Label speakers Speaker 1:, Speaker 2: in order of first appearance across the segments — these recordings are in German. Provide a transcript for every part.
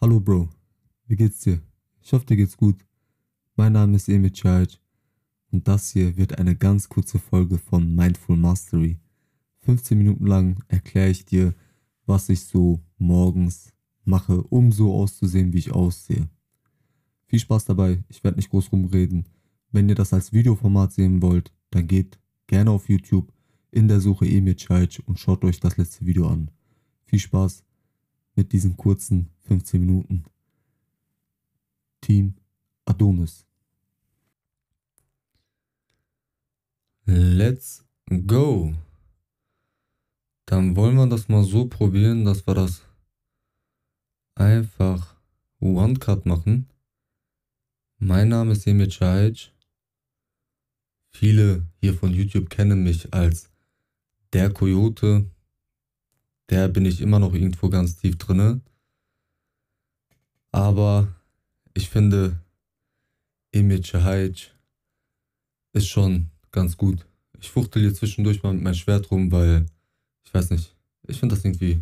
Speaker 1: Hallo Bro, wie geht's dir? Ich hoffe, dir geht's gut. Mein Name ist Emil Charge und das hier wird eine ganz kurze Folge von Mindful Mastery. 15 Minuten lang erkläre ich dir, was ich so morgens mache, um so auszusehen, wie ich aussehe. Viel Spaß dabei, ich werde nicht groß rumreden. Wenn ihr das als Videoformat sehen wollt, dann geht gerne auf YouTube in der Suche Emil Charge und schaut euch das letzte Video an. Viel Spaß mit diesen kurzen 15 Minuten. Team Adonis.
Speaker 2: Let's go. Dann wollen wir das mal so probieren, dass wir das einfach One-Cut machen. Mein Name ist Emir Cahic. Viele hier von YouTube kennen mich als der Coyote. Der bin ich immer noch irgendwo ganz tief drinne. Aber ich finde, Emir Cahic ist schon ganz gut. Ich fuchtel hier zwischendurch mal mit meinem Schwert rum, weil ich weiß nicht. Ich finde das irgendwie,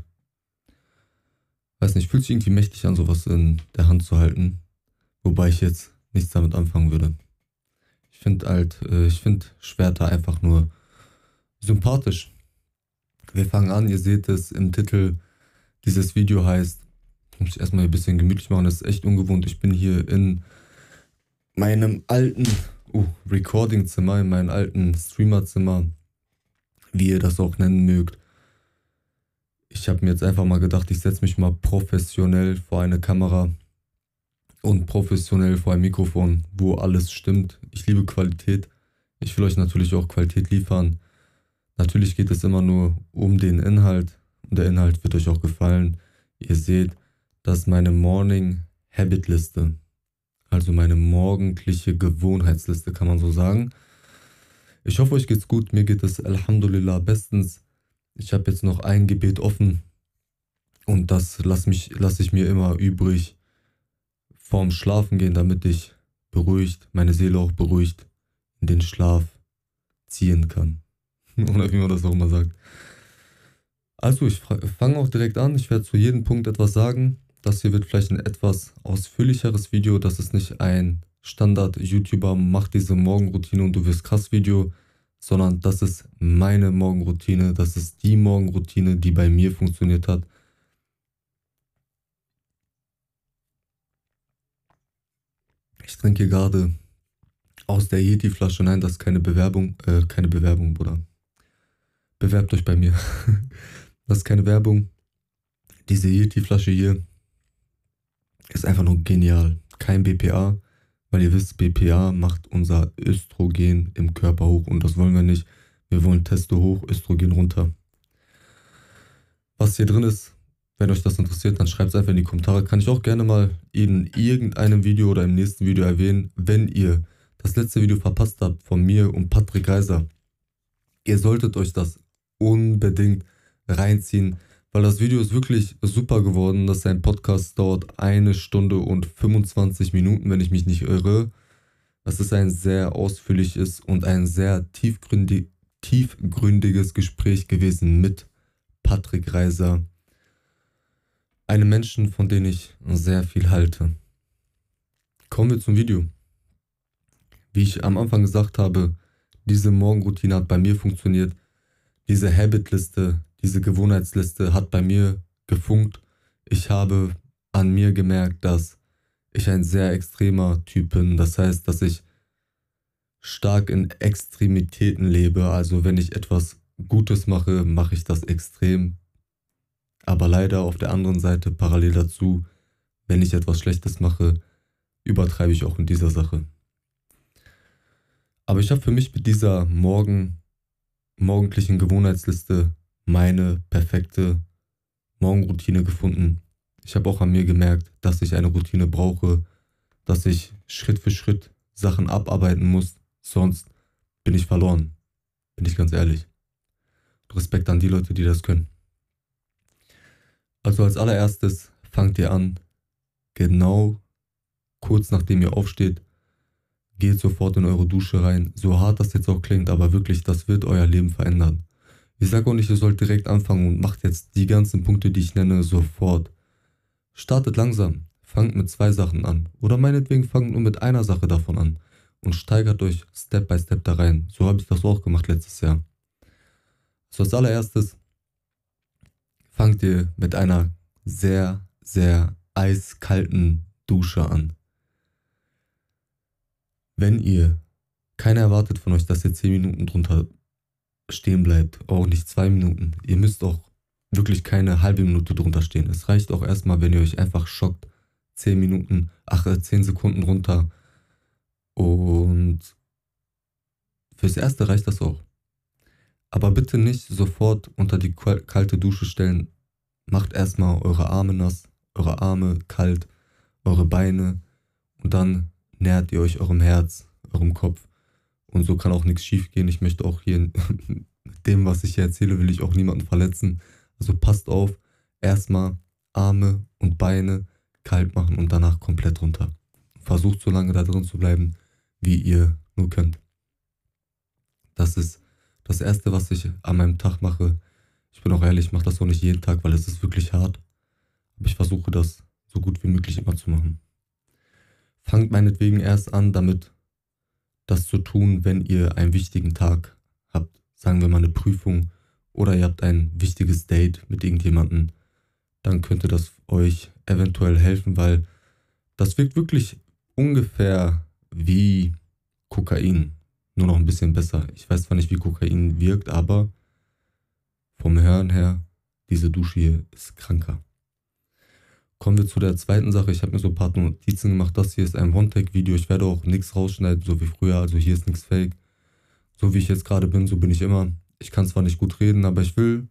Speaker 2: weiß nicht, fühlt sich irgendwie mächtig an, sowas in der Hand zu halten. Wobei ich jetzt nichts damit anfangen würde. Ich finde halt, äh, ich finde Schwerter einfach nur sympathisch. Wir fangen an, ihr seht es im Titel. Dieses Video heißt, muss ich erstmal ein bisschen gemütlich machen, das ist echt ungewohnt. Ich bin hier in meinem alten uh, Recording-Zimmer, in meinem alten Streamer-Zimmer, wie ihr das auch nennen mögt. Ich habe mir jetzt einfach mal gedacht, ich setze mich mal professionell vor eine Kamera und professionell vor ein Mikrofon, wo alles stimmt. Ich liebe Qualität. Ich will euch natürlich auch Qualität liefern. Natürlich geht es immer nur um den Inhalt und der Inhalt wird euch auch gefallen. Ihr seht, das ist meine Morning Habit Liste. Also meine morgendliche Gewohnheitsliste, kann man so sagen. Ich hoffe, euch geht's gut. Mir geht es Alhamdulillah bestens. Ich habe jetzt noch ein Gebet offen und das lasse lass ich mir immer übrig vorm Schlafen gehen, damit ich beruhigt, meine Seele auch beruhigt in den Schlaf ziehen kann. Oder wie man das auch immer sagt. Also, ich fange auch direkt an. Ich werde zu jedem Punkt etwas sagen. Das hier wird vielleicht ein etwas ausführlicheres Video. Das ist nicht ein Standard-YouTuber macht diese Morgenroutine und du wirst krass Video, sondern das ist meine Morgenroutine. Das ist die Morgenroutine, die bei mir funktioniert hat. Ich trinke gerade aus der Yeti-Flasche. Nein, das ist keine Bewerbung. Äh, keine Bewerbung, Bruder. Bewerbt euch bei mir. das ist keine Werbung. Diese Yeti-Flasche hier ist einfach nur genial. Kein BPA, weil ihr wisst, BPA macht unser Östrogen im Körper hoch und das wollen wir nicht. Wir wollen Testo hoch, Östrogen runter. Was hier drin ist, wenn euch das interessiert, dann schreibt es einfach in die Kommentare. Kann ich auch gerne mal in irgendeinem Video oder im nächsten Video erwähnen, wenn ihr das letzte Video verpasst habt von mir und Patrick Reiser. Ihr solltet euch das unbedingt reinziehen, weil das Video ist wirklich super geworden. Das ein Podcast dauert eine Stunde und 25 Minuten, wenn ich mich nicht irre. Das ist ein sehr ausführliches und ein sehr tiefgründig, tiefgründiges Gespräch gewesen mit Patrick Reiser einem Menschen, von dem ich sehr viel halte. Kommen wir zum Video. Wie ich am Anfang gesagt habe, diese Morgenroutine hat bei mir funktioniert. Diese Habitliste, diese Gewohnheitsliste hat bei mir gefunkt. Ich habe an mir gemerkt, dass ich ein sehr extremer Typ bin. Das heißt, dass ich stark in Extremitäten lebe. Also wenn ich etwas Gutes mache, mache ich das extrem. Aber leider auf der anderen Seite parallel dazu, wenn ich etwas Schlechtes mache, übertreibe ich auch in dieser Sache. Aber ich habe für mich mit dieser morgen, morgendlichen Gewohnheitsliste meine perfekte Morgenroutine gefunden. Ich habe auch an mir gemerkt, dass ich eine Routine brauche, dass ich Schritt für Schritt Sachen abarbeiten muss, sonst bin ich verloren. Bin ich ganz ehrlich. Respekt an die Leute, die das können. Also als allererstes fangt ihr an, genau kurz nachdem ihr aufsteht, geht sofort in eure Dusche rein. So hart das jetzt auch klingt, aber wirklich, das wird euer Leben verändern. Ich sage auch nicht, ihr sollt direkt anfangen und macht jetzt die ganzen Punkte, die ich nenne, sofort. startet langsam. Fangt mit zwei Sachen an. Oder meinetwegen fangt nur mit einer Sache davon an. Und steigert euch Step by Step da rein. So habe ich das auch gemacht letztes Jahr. So als allererstes fangt ihr mit einer sehr, sehr eiskalten Dusche an. Wenn ihr keiner erwartet von euch, dass ihr 10 Minuten drunter stehen bleibt, auch nicht 2 Minuten. Ihr müsst auch wirklich keine halbe Minute drunter stehen. Es reicht auch erstmal, wenn ihr euch einfach schockt, 10 Minuten, ach, 10 äh, Sekunden runter. Und fürs Erste reicht das auch. Aber bitte nicht sofort unter die kalte Dusche stellen. Macht erstmal eure Arme nass, eure Arme kalt, eure Beine und dann nähert ihr euch eurem Herz, eurem Kopf. Und so kann auch nichts schief gehen. Ich möchte auch hier mit dem, was ich hier erzähle, will ich auch niemanden verletzen. Also passt auf, erstmal Arme und Beine kalt machen und danach komplett runter. Versucht so lange da drin zu bleiben, wie ihr nur könnt. Das ist das Erste, was ich an meinem Tag mache. Ich bin auch ehrlich, ich mache das auch nicht jeden Tag, weil es ist wirklich hart. Aber ich versuche das so gut wie möglich immer zu machen. Fangt meinetwegen erst an, damit das zu tun, wenn ihr einen wichtigen Tag habt. Sagen wir mal eine Prüfung oder ihr habt ein wichtiges Date mit irgendjemandem. Dann könnte das euch eventuell helfen, weil das wirkt wirklich ungefähr wie Kokain. Nur noch ein bisschen besser. Ich weiß zwar nicht, wie Kokain wirkt, aber vom Hören her, diese Dusche hier ist kranker. Kommen wir zu der zweiten Sache. Ich habe mir so ein paar Notizen gemacht. Das hier ist ein One-Take-Video. Ich werde auch nichts rausschneiden, so wie früher. Also hier ist nichts fake. So wie ich jetzt gerade bin, so bin ich immer. Ich kann zwar nicht gut reden, aber ich will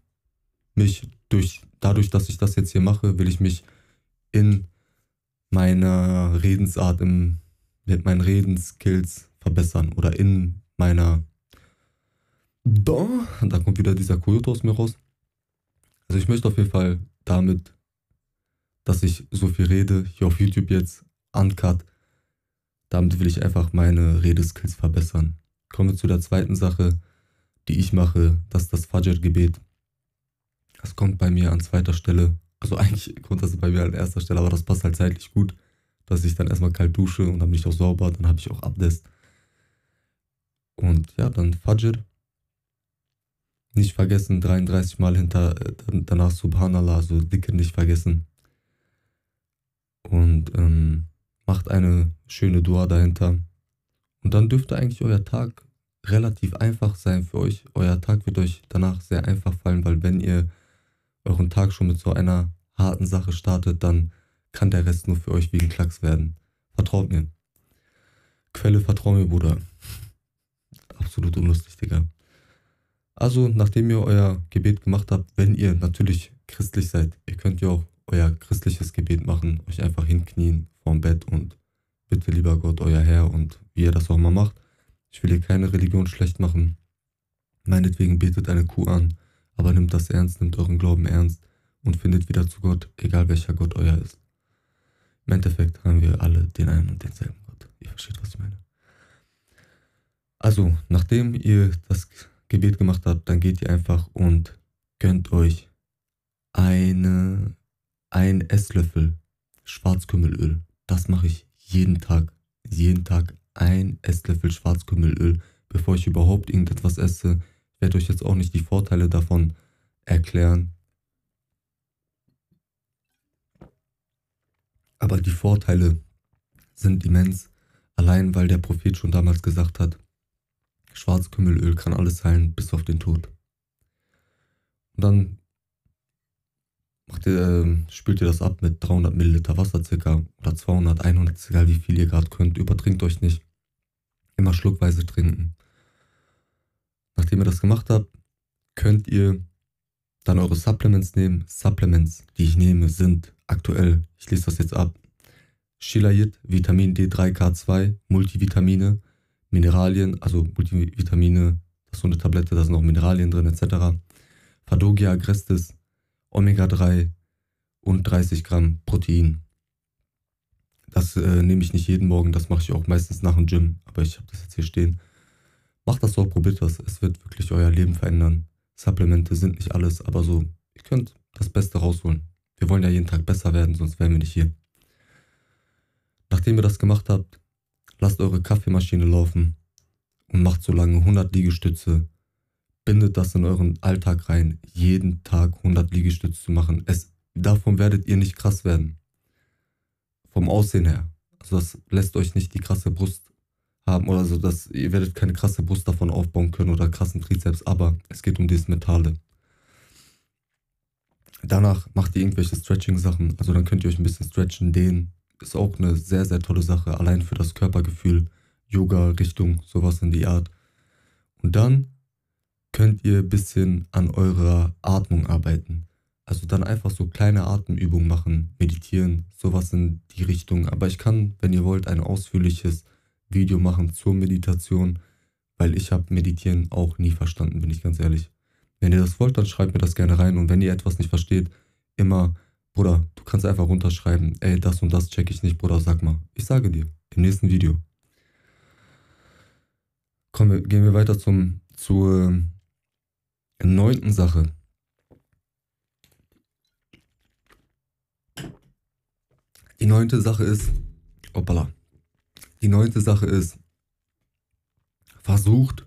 Speaker 2: mich durch, dadurch, dass ich das jetzt hier mache, will ich mich in meiner Redensart, im, mit meinen Redenskills verbessern oder in meiner da, da kommt wieder dieser Koyote aus mir raus. Also ich möchte auf jeden Fall damit dass ich so viel rede, hier auf YouTube jetzt, uncut. Damit will ich einfach meine Redeskills verbessern. Kommen wir zu der zweiten Sache, die ich mache, das ist das Fajr-Gebet. Das kommt bei mir an zweiter Stelle. Also eigentlich kommt das bei mir an erster Stelle, aber das passt halt zeitlich gut, dass ich dann erstmal kalt dusche und dann bin ich auch sauber, dann habe ich auch Abdest. Und ja, dann Fajr. Nicht vergessen, 33 Mal hinter, äh, danach Subhanallah, also dicke nicht vergessen und ähm, macht eine schöne Dua dahinter. Und dann dürfte eigentlich euer Tag relativ einfach sein für euch. Euer Tag wird euch danach sehr einfach fallen, weil wenn ihr euren Tag schon mit so einer harten Sache startet, dann kann der Rest nur für euch wie ein Klacks werden. Vertraut mir. Quelle, vertrau mir, Bruder. Absolut unlustig, Digga. Also, nachdem ihr euer Gebet gemacht habt, wenn ihr natürlich christlich seid, ihr könnt ja auch euer christliches Gebet machen, euch einfach hinknien vorm Bett und bitte lieber Gott, euer Herr und wie ihr das auch mal macht. Ich will hier keine Religion schlecht machen. Meinetwegen betet eine Kuh an, aber nimmt das ernst, nimmt euren Glauben ernst und findet wieder zu Gott, egal welcher Gott euer ist. Im Endeffekt haben wir alle den einen und denselben Gott. Ihr versteht, was ich meine. Also, nachdem ihr das Gebet gemacht habt, dann geht ihr einfach und gönnt euch eine ein Esslöffel Schwarzkümmelöl. Das mache ich jeden Tag. Jeden Tag ein Esslöffel Schwarzkümmelöl, bevor ich überhaupt irgendetwas esse. Ich werde euch jetzt auch nicht die Vorteile davon erklären. Aber die Vorteile sind immens. Allein weil der Prophet schon damals gesagt hat, Schwarzkümmelöl kann alles heilen bis auf den Tod. Und dann macht ihr, äh, spült ihr das ab mit 300 Milliliter Wasser circa oder 200, 100, egal wie viel ihr gerade könnt. Übertrinkt euch nicht. Immer schluckweise trinken. Nachdem ihr das gemacht habt, könnt ihr dann eure Supplements nehmen. Supplements, die ich nehme, sind aktuell, ich lese das jetzt ab, Shilajit, Vitamin D3K2, Multivitamine, Mineralien, also Multivitamine, das ist so eine Tablette, da sind auch Mineralien drin etc. Fadogia agrestis, Omega-3 und 30 Gramm Protein. Das äh, nehme ich nicht jeden Morgen, das mache ich auch meistens nach dem Gym, aber ich habe das jetzt hier stehen. Macht das so, probiert das, es wird wirklich euer Leben verändern. Supplemente sind nicht alles, aber so, ihr könnt das Beste rausholen. Wir wollen ja jeden Tag besser werden, sonst wären wir nicht hier. Nachdem ihr das gemacht habt, lasst eure Kaffeemaschine laufen und macht so lange 100 Liegestütze. Bindet das in euren Alltag rein, jeden Tag 100 Liegestütze zu machen. Es, davon werdet ihr nicht krass werden. Vom Aussehen her. Also das lässt euch nicht die krasse Brust haben oder so, dass ihr werdet keine krasse Brust davon aufbauen können oder krassen Trizeps, aber es geht um dieses Metalle. Danach macht ihr irgendwelche Stretching-Sachen, also dann könnt ihr euch ein bisschen stretchen, dehnen. Ist auch eine sehr, sehr tolle Sache, allein für das Körpergefühl. Yoga-Richtung, sowas in die Art. Und dann könnt ihr ein bisschen an eurer Atmung arbeiten. Also dann einfach so kleine Atemübungen machen, meditieren, sowas in die Richtung. Aber ich kann, wenn ihr wollt, ein ausführliches Video machen zur Meditation, weil ich habe Meditieren auch nie verstanden, bin ich ganz ehrlich. Wenn ihr das wollt, dann schreibt mir das gerne rein und wenn ihr etwas nicht versteht, immer, Bruder, du kannst einfach runterschreiben, ey, das und das check ich nicht, Bruder, sag mal. Ich sage dir, im nächsten Video. Kommen wir, gehen wir weiter zum, zur neunten Sache. Die neunte Sache ist, hoppala, die neunte Sache ist, versucht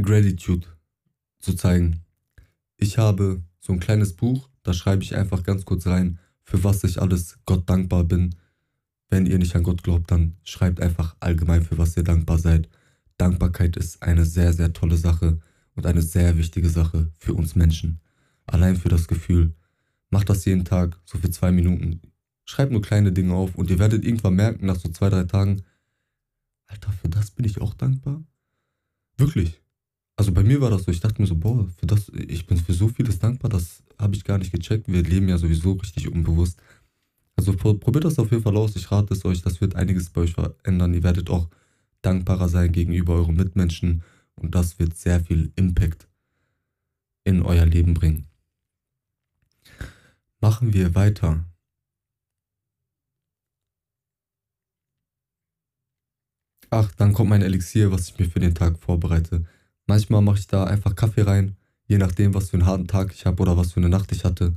Speaker 2: Gratitude zu zeigen. Ich habe so ein kleines Buch, da schreibe ich einfach ganz kurz rein, für was ich alles Gott dankbar bin. Wenn ihr nicht an Gott glaubt, dann schreibt einfach allgemein, für was ihr dankbar seid. Dankbarkeit ist eine sehr, sehr tolle Sache und eine sehr wichtige Sache für uns Menschen. Allein für das Gefühl. Macht das jeden Tag, so für zwei Minuten. Schreibt nur kleine Dinge auf und ihr werdet irgendwann merken, nach so zwei, drei Tagen, Alter, für das bin ich auch dankbar. Wirklich. Also bei mir war das so, ich dachte mir so, boah, für das, ich bin für so vieles dankbar, das habe ich gar nicht gecheckt. Wir leben ja sowieso richtig unbewusst. Also probiert das auf jeden Fall aus. Ich rate es euch, das wird einiges bei euch verändern. Ihr werdet auch dankbarer sein gegenüber euren Mitmenschen und das wird sehr viel Impact in euer Leben bringen. Machen wir weiter Ach, dann kommt mein Elixier, was ich mir für den Tag vorbereite. Manchmal mache ich da einfach Kaffee rein, je nachdem, was für einen harten Tag ich habe oder was für eine Nacht ich hatte.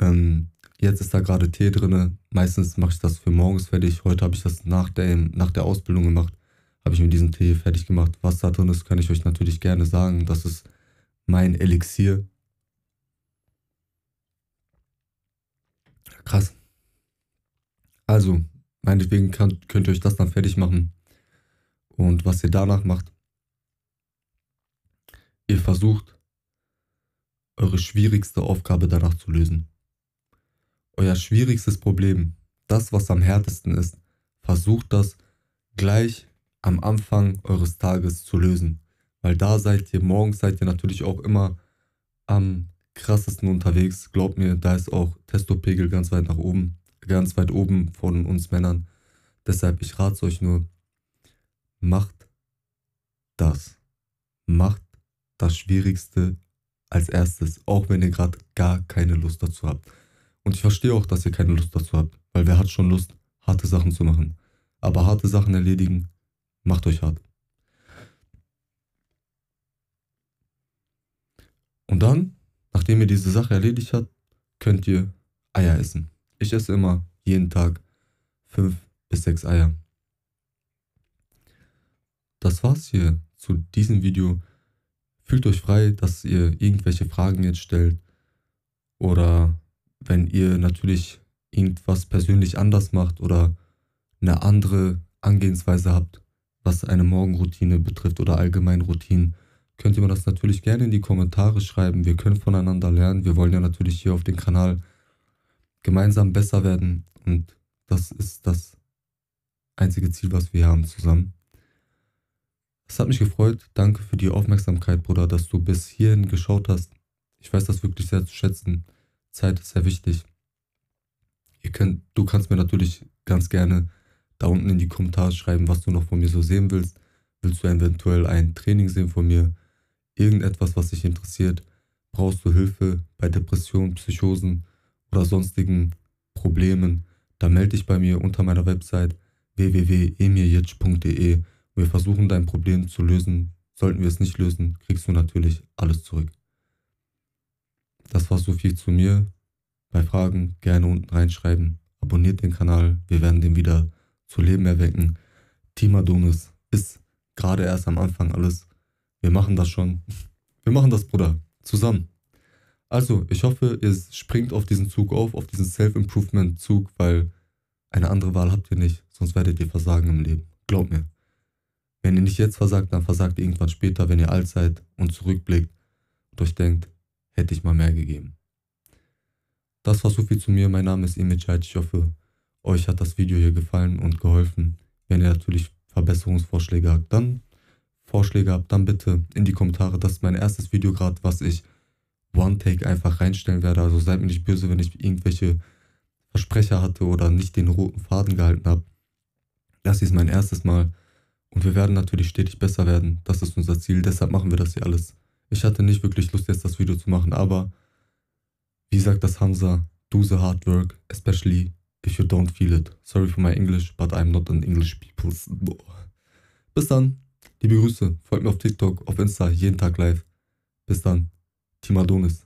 Speaker 2: Ähm, jetzt ist da gerade Tee drin. Meistens mache ich das für morgens fertig. Heute habe ich das nach der, nach der Ausbildung gemacht. Habe ich mir diesen Tee fertig gemacht. Was da drin ist, kann ich euch natürlich gerne sagen. Das ist mein Elixier. Krass. Also, meinetwegen kann, könnt ihr euch das dann fertig machen. Und was ihr danach macht, ihr versucht, eure schwierigste Aufgabe danach zu lösen. Euer schwierigstes Problem, das, was am härtesten ist, versucht das gleich am Anfang eures Tages zu lösen. Weil da seid ihr, morgens seid ihr natürlich auch immer am krassesten unterwegs. Glaubt mir, da ist auch Testopegel ganz weit nach oben, ganz weit oben von uns Männern. Deshalb, ich rate euch nur, macht das. Macht das Schwierigste als erstes, auch wenn ihr gerade gar keine Lust dazu habt. Und ich verstehe auch, dass ihr keine Lust dazu habt, weil wer hat schon Lust, harte Sachen zu machen. Aber harte Sachen erledigen, macht euch hart. Und dann, nachdem ihr diese Sache erledigt habt, könnt ihr Eier essen. Ich esse immer jeden Tag fünf bis sechs Eier das war's hier zu diesem Video. Fühlt euch frei, dass ihr irgendwelche Fragen jetzt stellt. Oder wenn ihr natürlich irgendwas persönlich anders macht oder eine andere Angehensweise habt, was eine Morgenroutine betrifft oder allgemein Routinen, könnt ihr mir das natürlich gerne in die Kommentare schreiben. Wir können voneinander lernen. Wir wollen ja natürlich hier auf dem Kanal gemeinsam besser werden und das ist das einzige Ziel, was wir haben zusammen. Es hat mich gefreut. Danke für die Aufmerksamkeit, Bruder, dass du bis hierhin geschaut hast. Ich weiß das wirklich sehr zu schätzen. Zeit ist sehr wichtig. Könnt, du kannst mir natürlich ganz gerne da unten in die Kommentare schreiben, was du noch von mir so sehen willst. Willst du eventuell ein Training sehen von mir? Irgendetwas, was dich interessiert? Brauchst du Hilfe bei Depressionen, Psychosen oder sonstigen Problemen? Dann melde dich bei mir unter meiner Website www.emirjitsch.de wir versuchen dein Problem zu lösen. Sollten wir es nicht lösen, kriegst du natürlich alles zurück. das war so viel zu mir. Bei Fragen gerne unten reinschreiben. Abonniert den Kanal. Wir werden den wieder zu Leben erwecken. Team Adonis ist gerade erst am Anfang alles. Wir machen das schon. Wir machen das, Bruder. Zusammen. Also, ich hoffe, ihr springt auf diesen Zug auf, auf diesen Self-Improvement-Zug, weil eine andere Wahl habt ihr nicht, sonst werdet ihr versagen im Leben. Glaubt mir. Wenn ihr nicht jetzt versagt, dann versagt ihr irgendwann später, wenn ihr alt seid und zurückblickt und euch denkt, hätte ich mal mehr gegeben. Das war so viel zu mir. Mein Name ist Cheit. Ich hoffe, euch hat das Video hier gefallen und geholfen. Wenn ihr natürlich Verbesserungsvorschläge habt, dann Vorschläge habt, dann bitte in die Kommentare. Das ist mein erstes Video gerade, was ich One-Take einfach reinstellen werde. Also seid mir nicht böse, wenn ich irgendwelche Versprecher hatte oder nicht den roten Faden gehalten habe. Das ist mein erstes Mal. Und wir werden natürlich stetig besser werden. Das ist unser Ziel. Deshalb machen wir das hier alles. Ich hatte nicht wirklich Lust, jetzt das Video zu machen, aber wie sagt das Hamza, do the hard work, especially if you don't feel it. Sorry for my English, but I'm not an English people. Bis dann. Liebe Grüße. Folgt mir auf TikTok, auf Insta, jeden Tag live. Bis dann. Team Adonis.